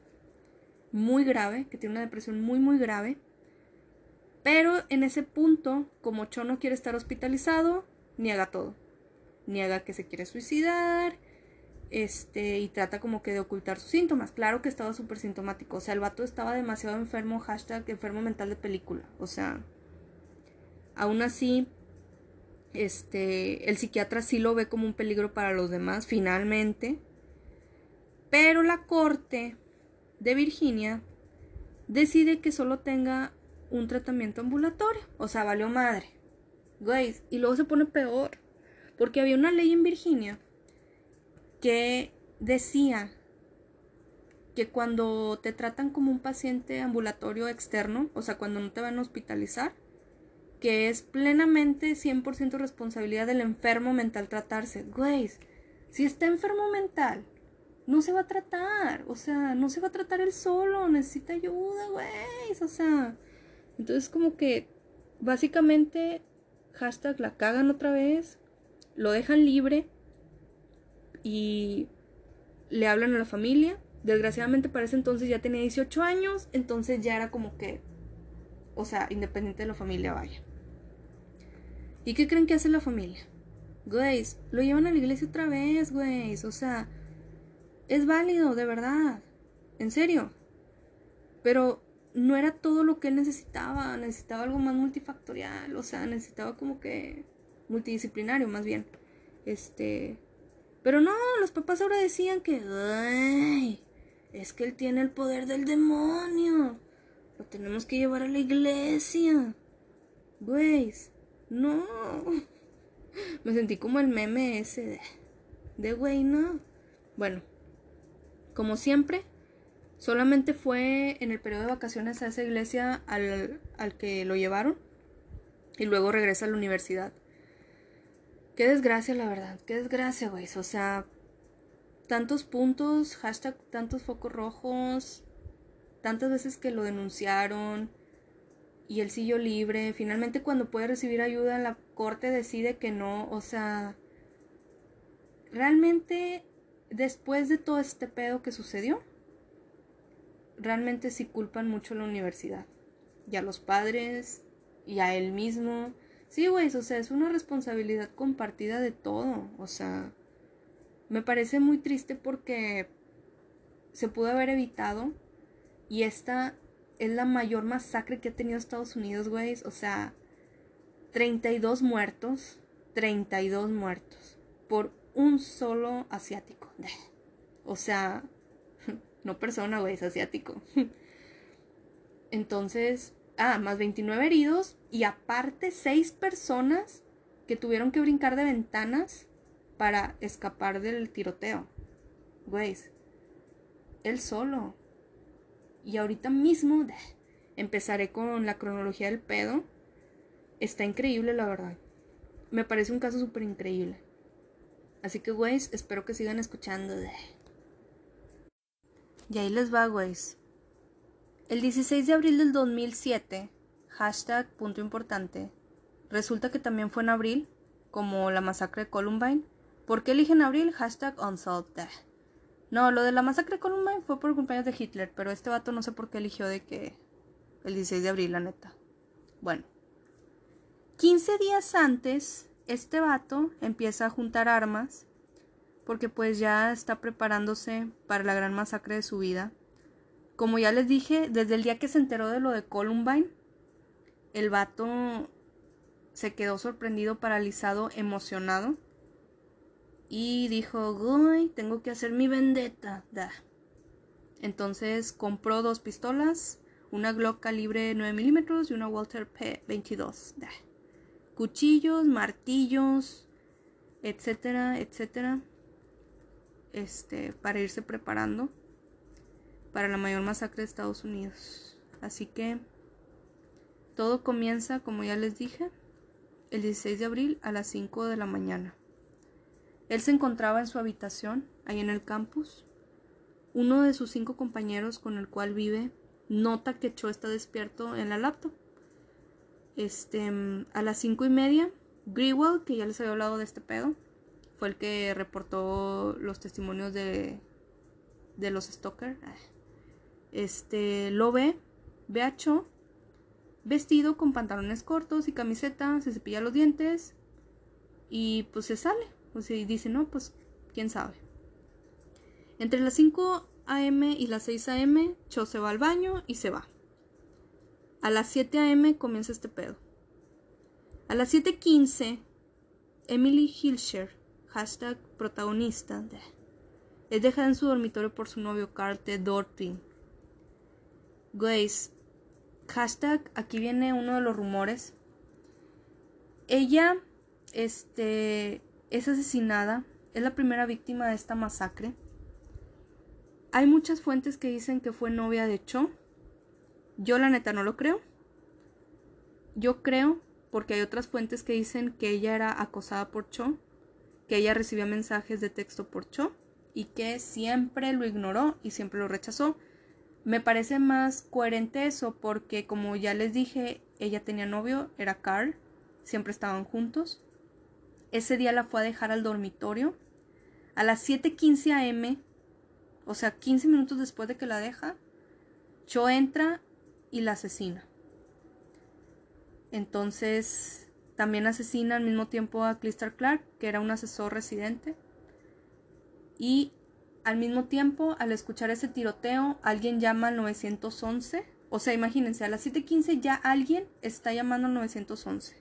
muy grave, que tiene una depresión muy, muy grave. Pero en ese punto, como Cho no quiere estar hospitalizado, niega todo. Niega que se quiere suicidar, este, y trata como que de ocultar sus síntomas. Claro que estaba súper sintomático. O sea, el vato estaba demasiado enfermo, hashtag enfermo mental de película. O sea, aún así, este, el psiquiatra sí lo ve como un peligro para los demás, finalmente. Pero la corte de Virginia decide que solo tenga un tratamiento ambulatorio. O sea, valió madre. Güey, y luego se pone peor. Porque había una ley en Virginia que decía que cuando te tratan como un paciente ambulatorio externo, o sea, cuando no te van a hospitalizar, que es plenamente 100% responsabilidad del enfermo mental tratarse. Güey, si está enfermo mental, no se va a tratar, o sea, no se va a tratar él solo, necesita ayuda, güey, o sea, entonces como que básicamente hashtag la cagan otra vez, lo dejan libre y le hablan a la familia. Desgraciadamente para ese entonces ya tenía 18 años, entonces ya era como que, o sea, independiente de la familia, vaya. ¿Y qué creen que hace la familia? Güey, lo llevan a la iglesia otra vez, güey. O sea, es válido, de verdad. En serio. Pero no era todo lo que él necesitaba. Necesitaba algo más multifactorial. O sea, necesitaba como que multidisciplinario, más bien. Este. Pero no, los papás ahora decían que, ay, es que él tiene el poder del demonio. Lo tenemos que llevar a la iglesia. Güey, no. [LAUGHS] Me sentí como el meme ese de, de güey, no. Bueno, como siempre, solamente fue en el periodo de vacaciones a esa iglesia al, al que lo llevaron y luego regresa a la universidad. Qué desgracia, la verdad. Qué desgracia, güey. O sea, tantos puntos, hashtag tantos focos rojos, tantas veces que lo denunciaron y el silló libre. Finalmente cuando puede recibir ayuda en la corte decide que no. O sea, realmente después de todo este pedo que sucedió, realmente sí culpan mucho a la universidad. Y a los padres, y a él mismo. Sí, güey, o sea, es una responsabilidad compartida de todo. O sea, me parece muy triste porque se pudo haber evitado y esta es la mayor masacre que ha tenido Estados Unidos, güey. O sea, 32 muertos, 32 muertos por un solo asiático. [LAUGHS] O sea, [LAUGHS] no persona, güey, es asiático. [LAUGHS] Entonces, ah, más 29 heridos y aparte 6 personas que tuvieron que brincar de ventanas para escapar del tiroteo. Güey, él solo. Y ahorita mismo [SIGHS] empezaré con la cronología del pedo. Está increíble, la verdad. Me parece un caso súper increíble. Así que, güeyes, espero que sigan escuchando. [SIGHS] Y ahí les va, güeyes. El 16 de abril del 2007, hashtag punto importante, resulta que también fue en abril, como la masacre de Columbine. ¿Por qué eligen abril? Hashtag unsolved. No, lo de la masacre de Columbine fue por cumpleaños de Hitler, pero este vato no sé por qué eligió de que el 16 de abril, la neta. Bueno. 15 días antes, este vato empieza a juntar armas porque pues ya está preparándose para la gran masacre de su vida como ya les dije, desde el día que se enteró de lo de Columbine, el vato se quedó sorprendido, paralizado, emocionado. Y dijo, uy, tengo que hacer mi vendetta. Da. Entonces compró dos pistolas, una Glock calibre 9 milímetros y una Walter P22. Da. Cuchillos, martillos, etcétera, etcétera. Este, para irse preparando para la mayor masacre de Estados Unidos. Así que todo comienza, como ya les dije, el 16 de abril a las 5 de la mañana. Él se encontraba en su habitación, ahí en el campus. Uno de sus cinco compañeros con el cual vive nota que Cho está despierto en la laptop. Este, a las cinco y media, Grewell, que ya les había hablado de este pedo, fue el que reportó los testimonios de, de los stalkers este, lo ve, ve a Cho, vestido con pantalones cortos y camiseta, se cepilla los dientes y pues se sale. O sea, dice, no, pues quién sabe. Entre las 5 a.m. y las 6 a.m., Cho se va al baño y se va. A las 7 a.m. comienza este pedo. A las 7.15, Emily Hilscher, hashtag protagonista, es dejada en su dormitorio por su novio Carl T. Guys, hashtag, aquí viene uno de los rumores. Ella, este, es asesinada, es la primera víctima de esta masacre. Hay muchas fuentes que dicen que fue novia de Cho. Yo la neta no lo creo. Yo creo porque hay otras fuentes que dicen que ella era acosada por Cho, que ella recibía mensajes de texto por Cho y que siempre lo ignoró y siempre lo rechazó me parece más coherente eso porque como ya les dije, ella tenía novio, era Carl, siempre estaban juntos. Ese día la fue a dejar al dormitorio. A las 7:15 am, o sea, 15 minutos después de que la deja, Cho entra y la asesina. Entonces, también asesina al mismo tiempo a Clistar Clark, que era un asesor residente. Y al mismo tiempo, al escuchar ese tiroteo, alguien llama al 911. O sea, imagínense, a las 7:15 ya alguien está llamando al 911.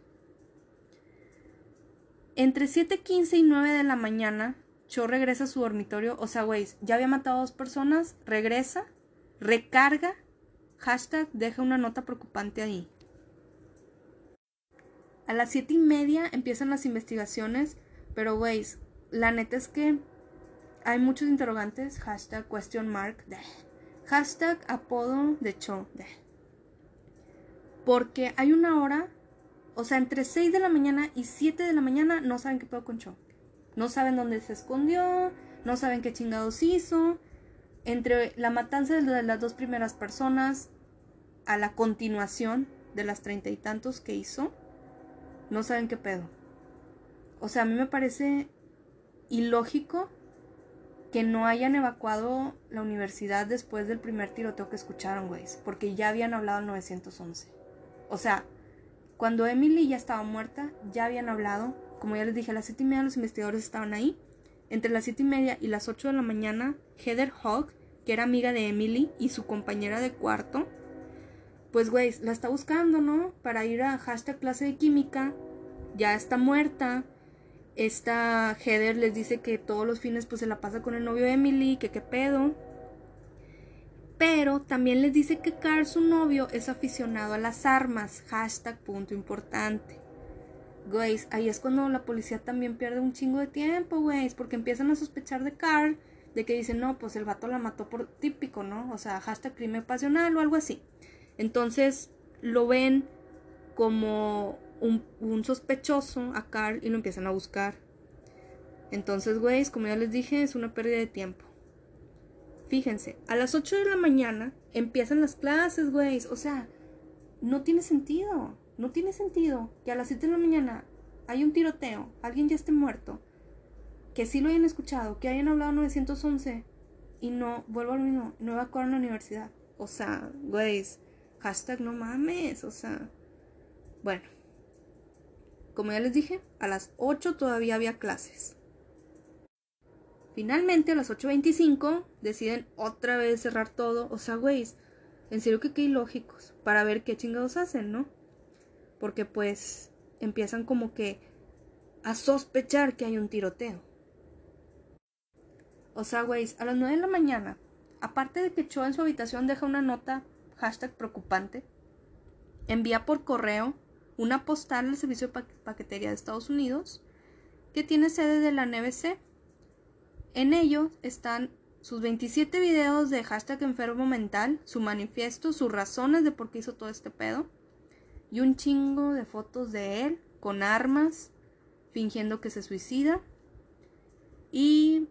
Entre 7:15 y 9 de la mañana, Cho regresa a su dormitorio. O sea, güey, ya había matado a dos personas, regresa, recarga, hashtag, deja una nota preocupante ahí. A las 7 y media empiezan las investigaciones, pero, güey, la neta es que hay muchos interrogantes, hashtag question mark, hashtag apodo de Cho, porque hay una hora, o sea, entre 6 de la mañana y 7 de la mañana no saben qué pedo con Cho. No saben dónde se escondió, no saben qué chingados hizo. Entre la matanza de las dos primeras personas a la continuación de las treinta y tantos que hizo, no saben qué pedo. O sea, a mí me parece ilógico que no hayan evacuado la universidad después del primer tiroteo que escucharon, güey, porque ya habían hablado al 911. O sea, cuando Emily ya estaba muerta, ya habían hablado, como ya les dije, a las siete y media los investigadores estaban ahí. Entre las siete y media y las 8 de la mañana, Heather Hogg, que era amiga de Emily y su compañera de cuarto, pues, güey, la está buscando, ¿no? Para ir a hashtag clase de química. Ya está muerta esta Heather les dice que todos los fines pues se la pasa con el novio Emily, que qué pedo. Pero también les dice que Carl, su novio, es aficionado a las armas. Hashtag punto importante. Güeyes, ahí es cuando la policía también pierde un chingo de tiempo, güeyes, porque empiezan a sospechar de Carl, de que dicen, no, pues el vato la mató por típico, ¿no? O sea, hashtag crimen pasional o algo así. Entonces lo ven como un, sospechoso a Carl y lo empiezan a buscar. Entonces, güeyes, como ya les dije, es una pérdida de tiempo. Fíjense, a las 8 de la mañana empiezan las clases, güeyes. O sea, no tiene sentido. No tiene sentido que a las 7 de la mañana hay un tiroteo, alguien ya esté muerto, que sí lo hayan escuchado, que hayan hablado 911 y no, vuelvo a lo mismo, no evacuaron la universidad. O sea, güeyes, hashtag no mames, o sea, bueno. Como ya les dije, a las 8 todavía había clases. Finalmente, a las 8.25, deciden otra vez cerrar todo. O sea, güey, en serio que qué ilógicos. Para ver qué chingados hacen, ¿no? Porque pues empiezan como que a sospechar que hay un tiroteo. O sea, güey, a las 9 de la mañana, aparte de que Cho en su habitación deja una nota, hashtag preocupante, envía por correo una postal al servicio de paquetería de Estados Unidos que tiene sede de la NBC. En ello están sus 27 videos de hashtag enfermo mental, su manifiesto, sus razones de por qué hizo todo este pedo y un chingo de fotos de él con armas, fingiendo que se suicida. Y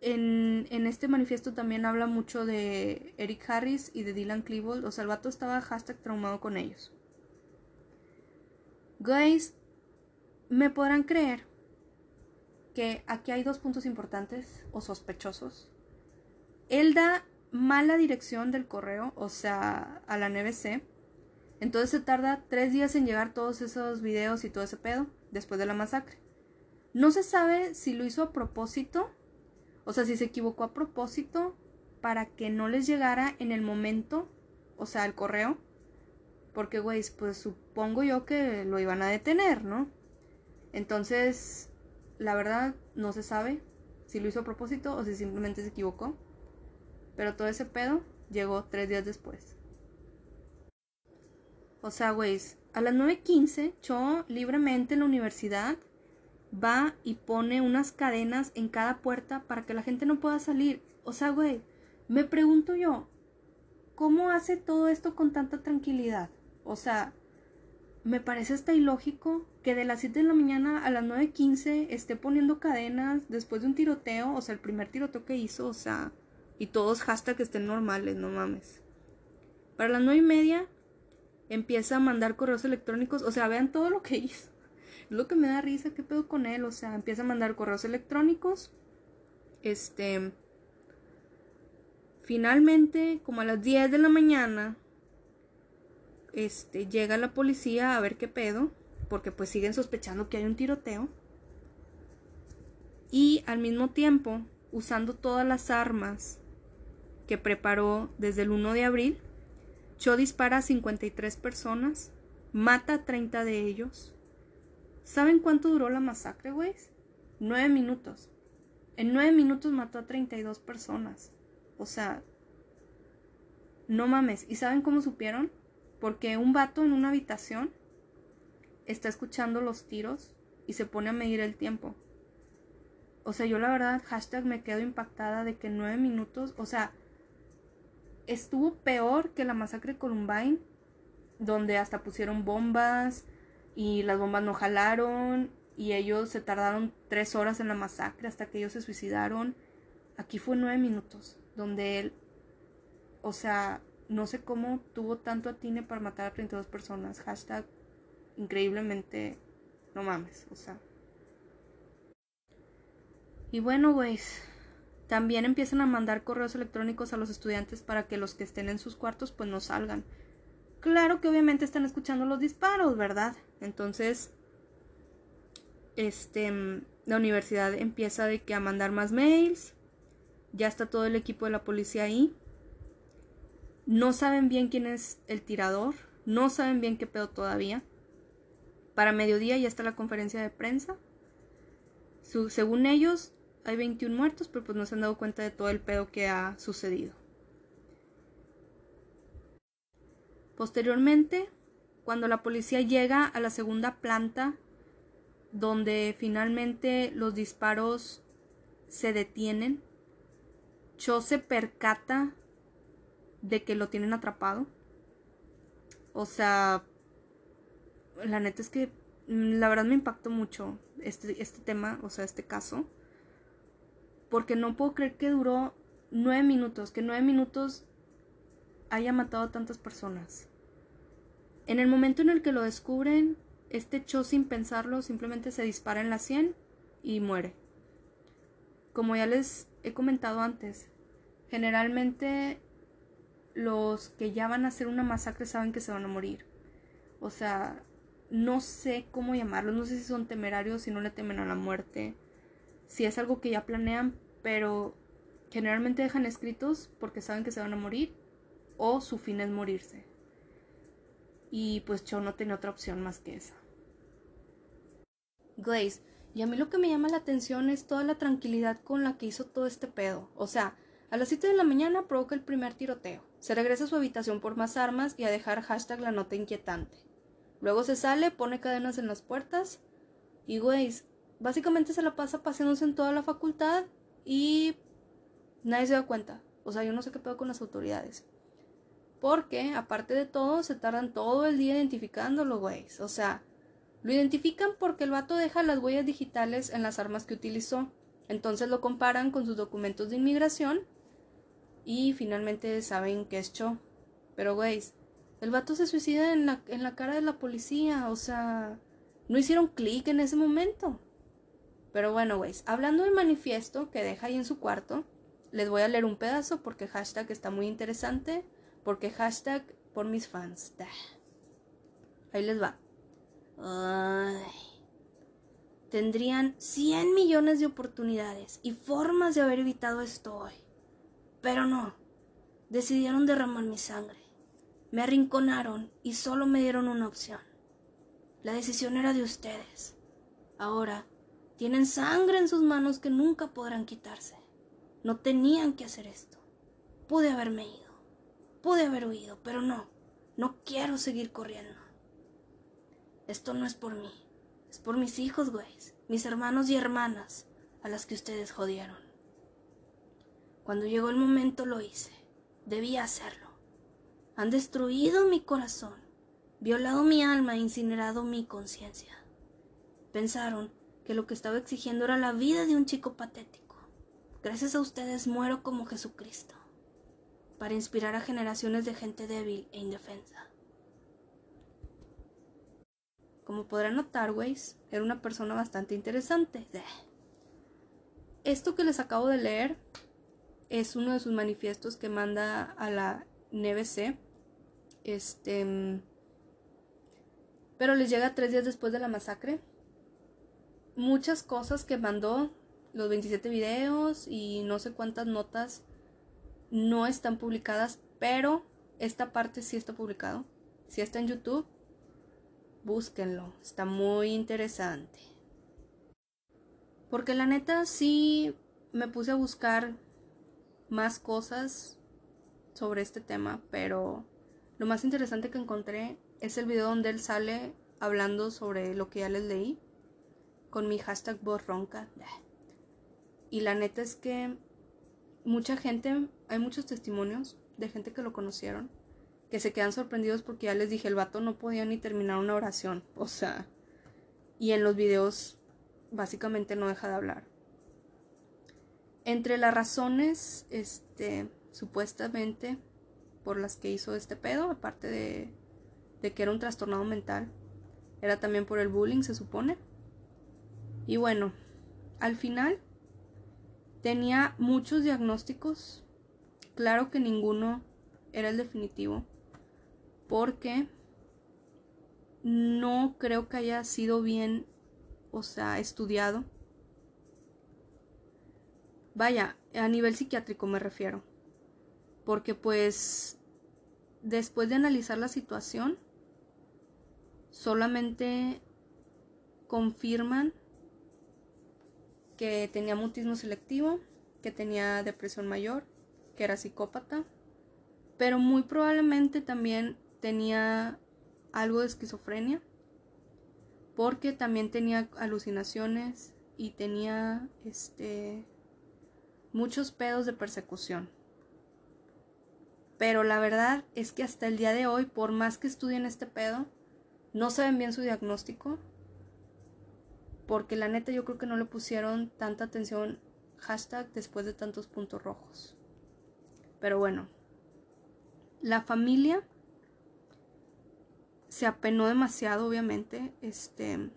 en, en, este manifiesto también habla mucho de Eric Harris y de Dylan Klebold. O sea, el vato estaba hashtag traumado con ellos. Guys, me podrán creer que aquí hay dos puntos importantes o sospechosos. Él da mala dirección del correo, o sea, a la NBC. Entonces se tarda tres días en llegar todos esos videos y todo ese pedo después de la masacre. No se sabe si lo hizo a propósito, o sea, si se equivocó a propósito para que no les llegara en el momento, o sea, el correo, porque, güey, pues supongo yo que lo iban a detener, ¿no? Entonces, la verdad, no se sabe si lo hizo a propósito o si simplemente se equivocó. Pero todo ese pedo llegó tres días después. O sea, güey, a las 9.15, Cho libremente en la universidad va y pone unas cadenas en cada puerta para que la gente no pueda salir. O sea, güey, me pregunto yo, ¿cómo hace todo esto con tanta tranquilidad? O sea, me parece hasta ilógico que de las 7 de la mañana a las 9.15 esté poniendo cadenas después de un tiroteo, o sea, el primer tiroteo que hizo, o sea, y todos hashtag estén normales, no mames. Para las 9 y media empieza a mandar correos electrónicos, o sea, vean todo lo que [LAUGHS] hizo. Es lo que me da risa, qué pedo con él, o sea, empieza a mandar correos electrónicos. Este. Finalmente, como a las 10 de la mañana, este, llega la policía a ver qué pedo, porque pues siguen sospechando que hay un tiroteo. Y al mismo tiempo, usando todas las armas que preparó desde el 1 de abril, Cho dispara a 53 personas, mata a 30 de ellos. ¿Saben cuánto duró la masacre, güey? Nueve minutos. En nueve minutos mató a 32 personas. O sea, no mames. ¿Y saben cómo supieron? Porque un vato en una habitación está escuchando los tiros y se pone a medir el tiempo. O sea, yo la verdad, hashtag me quedo impactada de que nueve minutos, o sea, estuvo peor que la masacre Columbine, donde hasta pusieron bombas y las bombas no jalaron y ellos se tardaron tres horas en la masacre hasta que ellos se suicidaron. Aquí fue nueve minutos, donde él, o sea, no sé cómo tuvo tanto atine para matar a 32 personas. Hashtag increíblemente, no mames, o sea. Y bueno, güeyes, también empiezan a mandar correos electrónicos a los estudiantes para que los que estén en sus cuartos pues no salgan. Claro que obviamente están escuchando los disparos, ¿verdad? Entonces, este, la universidad empieza de que a mandar más mails. Ya está todo el equipo de la policía ahí no saben bien quién es el tirador. No saben bien qué pedo todavía. Para mediodía ya está la conferencia de prensa. según ellos, hay 21 muertos, pero pues no se han dado cuenta de todo el pedo que ha sucedido. Posteriormente, cuando la policía llega a la segunda planta, donde finalmente los disparos se detienen, Cho se percata de que lo tienen atrapado. O sea, la neta es que mm, la verdad me impactó mucho este, este tema, o sea, este caso. Porque no puedo creer que duró nueve minutos, que nueve minutos haya matado a tantas personas. En el momento en el que lo descubren, este Cho sin pensarlo simplemente se dispara en la sien y muere. Como ya les he comentado antes, generalmente los que ya van a hacer una masacre saben que se van a morir. O sea, no sé cómo llamarlos, no sé si son temerarios, si no le temen a la muerte, si es algo que ya planean, pero generalmente dejan escritos porque saben que se van a morir o su fin es morirse. Y pues yo no tenía otra opción más que esa. Glaze. Y a mí lo que me llama la atención es toda la tranquilidad con la que hizo todo este pedo. O sea, a las 7 de la mañana provoca el primer tiroteo. Se regresa a su habitación por más armas y a dejar hashtag la nota inquietante. Luego se sale, pone cadenas en las puertas. Y güey, básicamente se la pasa paseándose en toda la facultad y nadie se da cuenta. O sea, yo no sé qué pedo con las autoridades. Porque, aparte de todo, se tardan todo el día identificándolo, güey. O sea, lo identifican porque el vato deja las huellas digitales en las armas que utilizó. Entonces lo comparan con sus documentos de inmigración y finalmente saben que es Cho. Pero, güey, el vato se suicida en la, en la cara de la policía. O sea, no hicieron clic en ese momento. Pero bueno, güey, hablando del manifiesto que deja ahí en su cuarto, les voy a leer un pedazo porque hashtag está muy interesante. Porque hashtag por mis fans. Ahí les va. Ay. Tendrían 100 millones de oportunidades y formas de haber evitado esto hoy. Pero no, decidieron derramar mi sangre. Me arrinconaron y solo me dieron una opción. La decisión era de ustedes. Ahora tienen sangre en sus manos que nunca podrán quitarse. No tenían que hacer esto. Pude haberme ido. Pude haber huido, pero no. No quiero seguir corriendo. Esto no es por mí. Es por mis hijos, güey. Mis hermanos y hermanas a las que ustedes jodieron. Cuando llegó el momento lo hice. Debía hacerlo. Han destruido mi corazón, violado mi alma e incinerado mi conciencia. Pensaron que lo que estaba exigiendo era la vida de un chico patético. Gracias a ustedes muero como Jesucristo, para inspirar a generaciones de gente débil e indefensa. Como podrán notar, Weiss, era una persona bastante interesante. Esto que les acabo de leer es uno de sus manifiestos que manda a la NBC. Este. Pero les llega tres días después de la masacre. Muchas cosas que mandó, los 27 videos y no sé cuántas notas no están publicadas, pero esta parte sí está publicado. Si está en YouTube, búsquenlo, está muy interesante. Porque la neta sí me puse a buscar más cosas sobre este tema, pero lo más interesante que encontré es el video donde él sale hablando sobre lo que ya les leí con mi hashtag borronca. Y la neta es que mucha gente, hay muchos testimonios de gente que lo conocieron, que se quedan sorprendidos porque ya les dije, el vato no podía ni terminar una oración, o sea, y en los videos básicamente no deja de hablar. Entre las razones, este, supuestamente, por las que hizo este pedo, aparte de, que era un trastornado mental, era también por el bullying, se supone. Y bueno, al final tenía muchos diagnósticos. Claro que ninguno era el definitivo, porque no creo que haya sido bien, o sea, estudiado Vaya, a nivel psiquiátrico me refiero. Porque pues después de analizar la situación, solamente confirman que tenía mutismo selectivo, que tenía depresión mayor, que era psicópata, pero muy probablemente también tenía algo de esquizofrenia, porque también tenía alucinaciones y tenía este muchos pedos de persecución. Pero la verdad es que hasta el día de hoy, por más que estudien este pedo, no saben bien su diagnóstico. Porque la neta yo creo que no le pusieron tanta atención hashtag después de tantos puntos rojos. Pero bueno, la familia se apenó demasiado, obviamente. Este,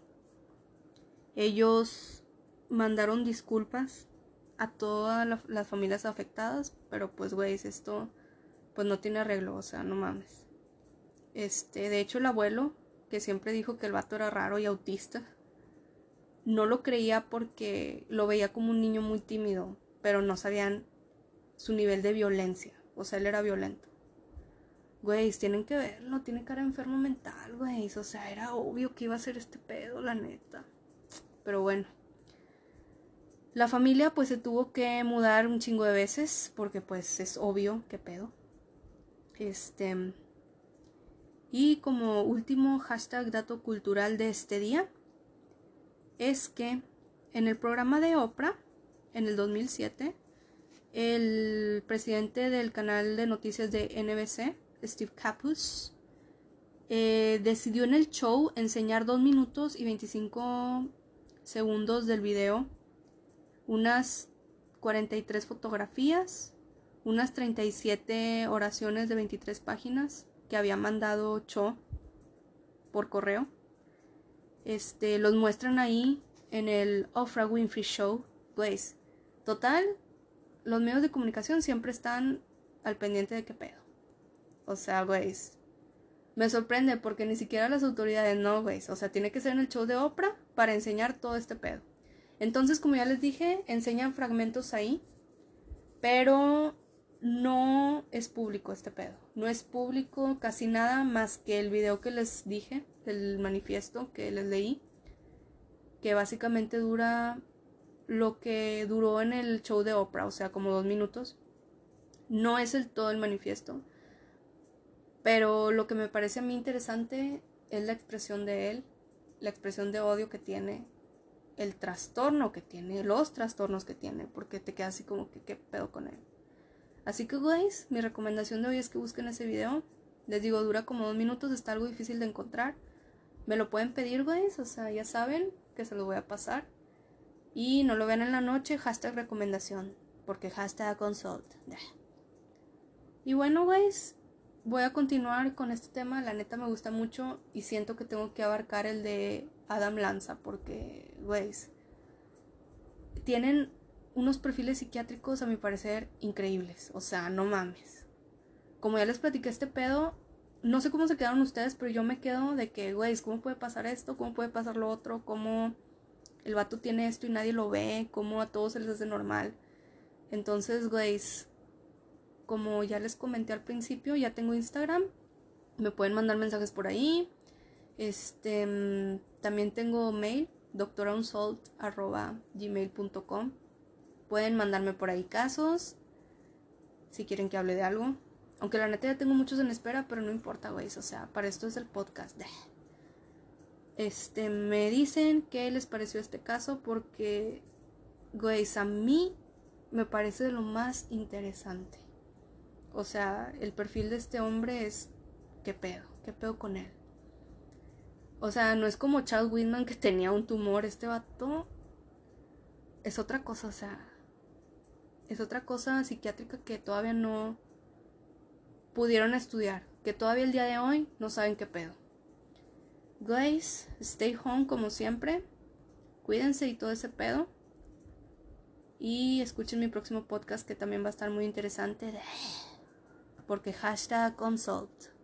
ellos mandaron disculpas a todas las familias afectadas, pero pues, güey, esto pues no tiene arreglo, o sea, no mames. Este, de hecho, el abuelo, que siempre dijo que el vato era raro y autista, no lo creía porque lo veía como un niño muy tímido, pero no sabían su nivel de violencia, o sea, él era violento. Güey, tienen que verlo, tiene cara enfermo mental, güey, o sea, era obvio que iba a ser este pedo, la neta. pero bueno. La familia pues se tuvo que mudar un chingo de veces porque pues es obvio qué pedo. Este y como último hashtag dato cultural de este día es que en el programa de Oprah en el 2007 el presidente del canal de noticias de NBC, Steve Capus, eh, decidió en el show enseñar 2 minutos y 25 segundos del video, unas 43 fotografías, unas 37 oraciones de 23 páginas que había mandado Cho por correo. Este, los muestran ahí en el Oprah Winfrey Show. Pues, total, los medios de comunicación siempre están al pendiente de qué pedo. O sea, güey, me sorprende porque ni siquiera las autoridades, no, güey, o sea, tiene que ser en el show de Oprah para enseñar todo este pedo. Entonces, como ya les dije, enseñan fragmentos ahí, pero no es público este pedo. No es público casi nada más que el video que les dije, el manifiesto que les leí, que básicamente dura lo que duró en el show de Oprah, o sea, como dos minutos. No es el todo el manifiesto. Pero lo que me parece a mí interesante es la expresión de él, la expresión de odio que tiene, el trastorno que tiene, los trastornos que tiene, porque te queda así como que qué pedo con él. Así que, guys, mi recomendación de hoy es que busquen ese video. Les digo, dura como dos minutos, está algo difícil de encontrar. Me lo pueden pedir, guys, o sea, ya saben que se lo voy a pasar. Y no lo vean en la noche, hashtag recomendación. Porque hashtag consult. Y bueno, guys, voy a continuar con este tema. La neta me gusta mucho y siento que tengo que abarcar el de Adam Lanza. Porque, guys, tienen unos perfiles psiquiátricos a mi parecer increíbles. O sea, no mames. Como ya les platiqué este pedo, no sé cómo se quedaron ustedes, pero yo me quedo de que, güey, ¿cómo puede pasar esto? ¿Cómo puede pasar lo otro? ¿Cómo el vato tiene esto y nadie lo ve, como a todos se les hace normal. Entonces, güey, como ya les comenté al principio, ya tengo Instagram, me pueden mandar mensajes por ahí. Este, mm, también tengo mail, doctoraunsolt.gmail.com. Pueden mandarme por ahí casos, si quieren que hable de algo. Aunque la neta ya tengo muchos en espera, pero no importa, güey. O sea, para esto es el podcast. [LAUGHS] Este, me dicen qué les pareció este caso porque, güey, a mí me parece lo más interesante. O sea, el perfil de este hombre es, ¿qué pedo? ¿Qué pedo con él? O sea, no es como Charles Whitman que tenía un tumor. Este vato es otra cosa, o sea, es otra cosa psiquiátrica que todavía no pudieron estudiar. Que todavía el día de hoy no saben qué pedo. Guys, stay home como siempre. Cuídense y todo ese pedo. Y escuchen mi próximo podcast que también va a estar muy interesante. Porque hashtag consult.